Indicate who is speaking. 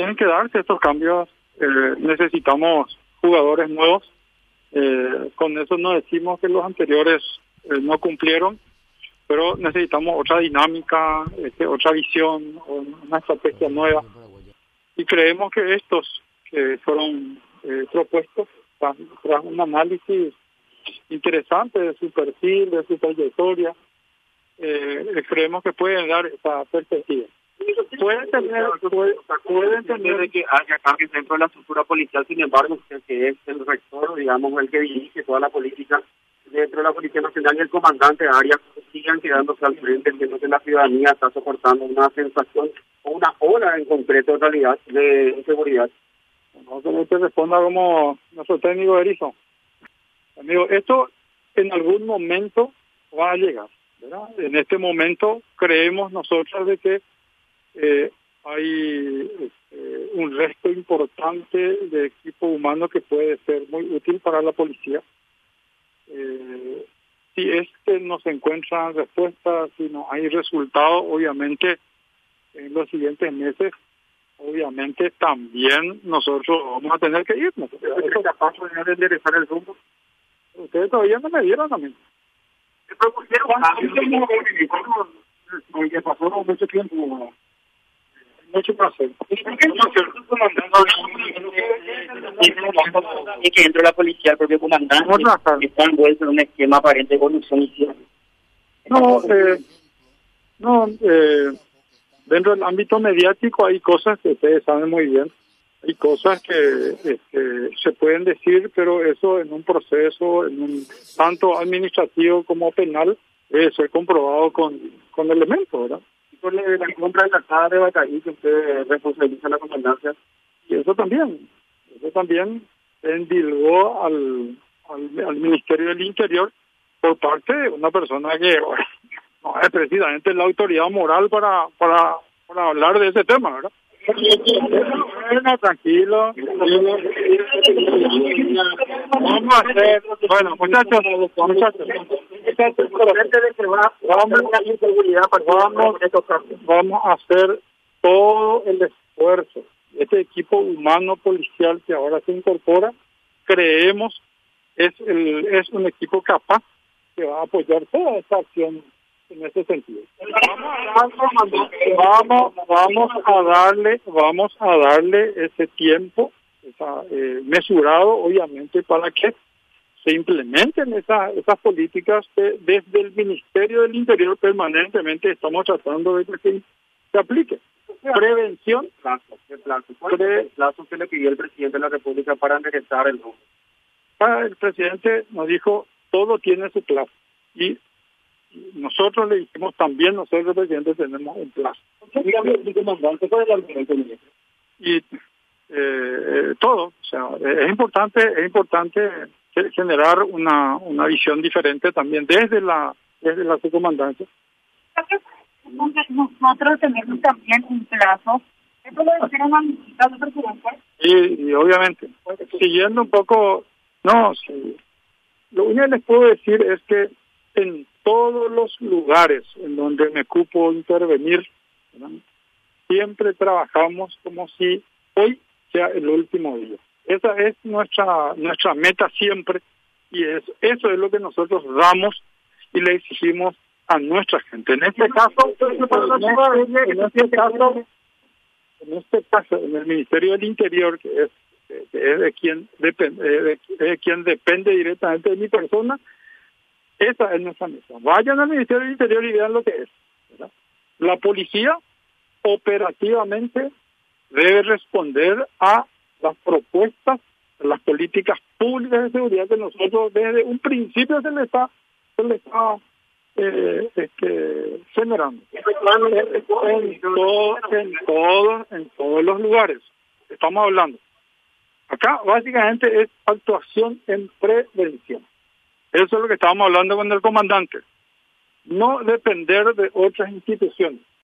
Speaker 1: tienen que darse estos cambios. Eh, necesitamos jugadores nuevos. Eh, con eso no decimos que los anteriores eh, no cumplieron, pero necesitamos otra dinámica, este, otra visión, una estrategia nueva. Y creemos que estos que fueron propuestos tras, un análisis interesante de su perfil, de su trayectoria, creemos que pueden dar esa perspectiva. Pueden tener, pueden, pueden tener
Speaker 2: de que haya cambios dentro de la estructura policial, sin embargo, usted que es el rector, digamos, el que dirige toda la política dentro de la Policía Nacional y el comandante Arias sigan quedándose al frente, entiendo que la ciudadanía está soportando una sensación o una ola en concreto en realidad de inseguridad.
Speaker 1: No que usted responda como nuestro técnico Erizo. Amigo, esto en algún momento va a llegar. ¿verdad? En este momento creemos nosotros de que eh, hay eh, un resto importante de equipo humano que puede ser muy útil para la policía. Eh, si es que no se encuentran respuestas, si no hay resultados, obviamente en los siguientes meses, obviamente también nosotros vamos a tener que irnos.
Speaker 2: ¿Es capaz de enderezar el rumbo?
Speaker 1: Ustedes todavía no me dieron a mí.
Speaker 2: Pasó mucho tiempo.
Speaker 1: Mucho placer.
Speaker 2: Y que dentro de la policía, el propio comandante está envuelto en un esquema aparente de corrupción y
Speaker 1: No, eh, no, eh, dentro del ámbito mediático hay cosas que ustedes saben muy bien. Hay cosas que este, se pueden decir, pero eso en un proceso, en un tanto administrativo como penal, debe ser comprobado con, con elementos, ¿verdad?
Speaker 2: Por la, compra de la casa de Bacaí que usted responsabiliza la comandancia.
Speaker 1: Y eso también, eso también endilgó al, al, Ministerio del Interior por parte de una persona que bueno, no es precisamente la autoridad moral para, para, hablar de ese tema. Bueno, tranquilo. Vamos a hacer, bueno, muchachos, muchachos, vamos, vamos a hacer todo el esfuerzo. Este equipo humano policial que ahora se incorpora, creemos es el, es un equipo capaz que va a apoyar toda esta acción en ese sentido. Vamos, vamos a darle, vamos a darle ese tiempo esa, eh, mesurado, obviamente, para que se implementen esas esas políticas que desde el Ministerio del Interior permanentemente estamos tratando de que se aplique. Prevención.
Speaker 2: Plazo, ¿qué plazo? ¿Cuál es el plazo que le pidió el presidente de la República para enderezar el rumbo?
Speaker 1: El presidente nos dijo, todo tiene su plazo. Y nosotros le dijimos también, nosotros, presidente, tenemos un plazo. Y eh, todo, o sea, es importante, es importante generar una, una visión diferente también desde la desde la subcomandancia.
Speaker 3: Nosotros tenemos también un plazo. ¿Eso lo ser una presidente?
Speaker 1: Y, y obviamente, siguiendo un poco, no, sí, lo único que les puedo decir es que en todos los lugares en donde me cupo intervenir, ¿verdad? siempre trabajamos como si hoy sea el último día. Esa es nuestra nuestra meta siempre y es eso es lo que nosotros damos y le exigimos a nuestra gente. En este caso, en este caso, en este caso, en el Ministerio del Interior, que es, de quien depende, de, de quien depende directamente de mi persona, esa es nuestra meta. Vayan al Ministerio del Interior y vean lo que es. La policía operativamente debe responder a las propuestas, las políticas públicas de seguridad que nosotros desde un principio se le está, se le está eh, este, generando. En, todo, en, todo, en todos los lugares. Estamos hablando. Acá básicamente es actuación en prevención. Eso es lo que estábamos hablando con el comandante. No depender de otras instituciones.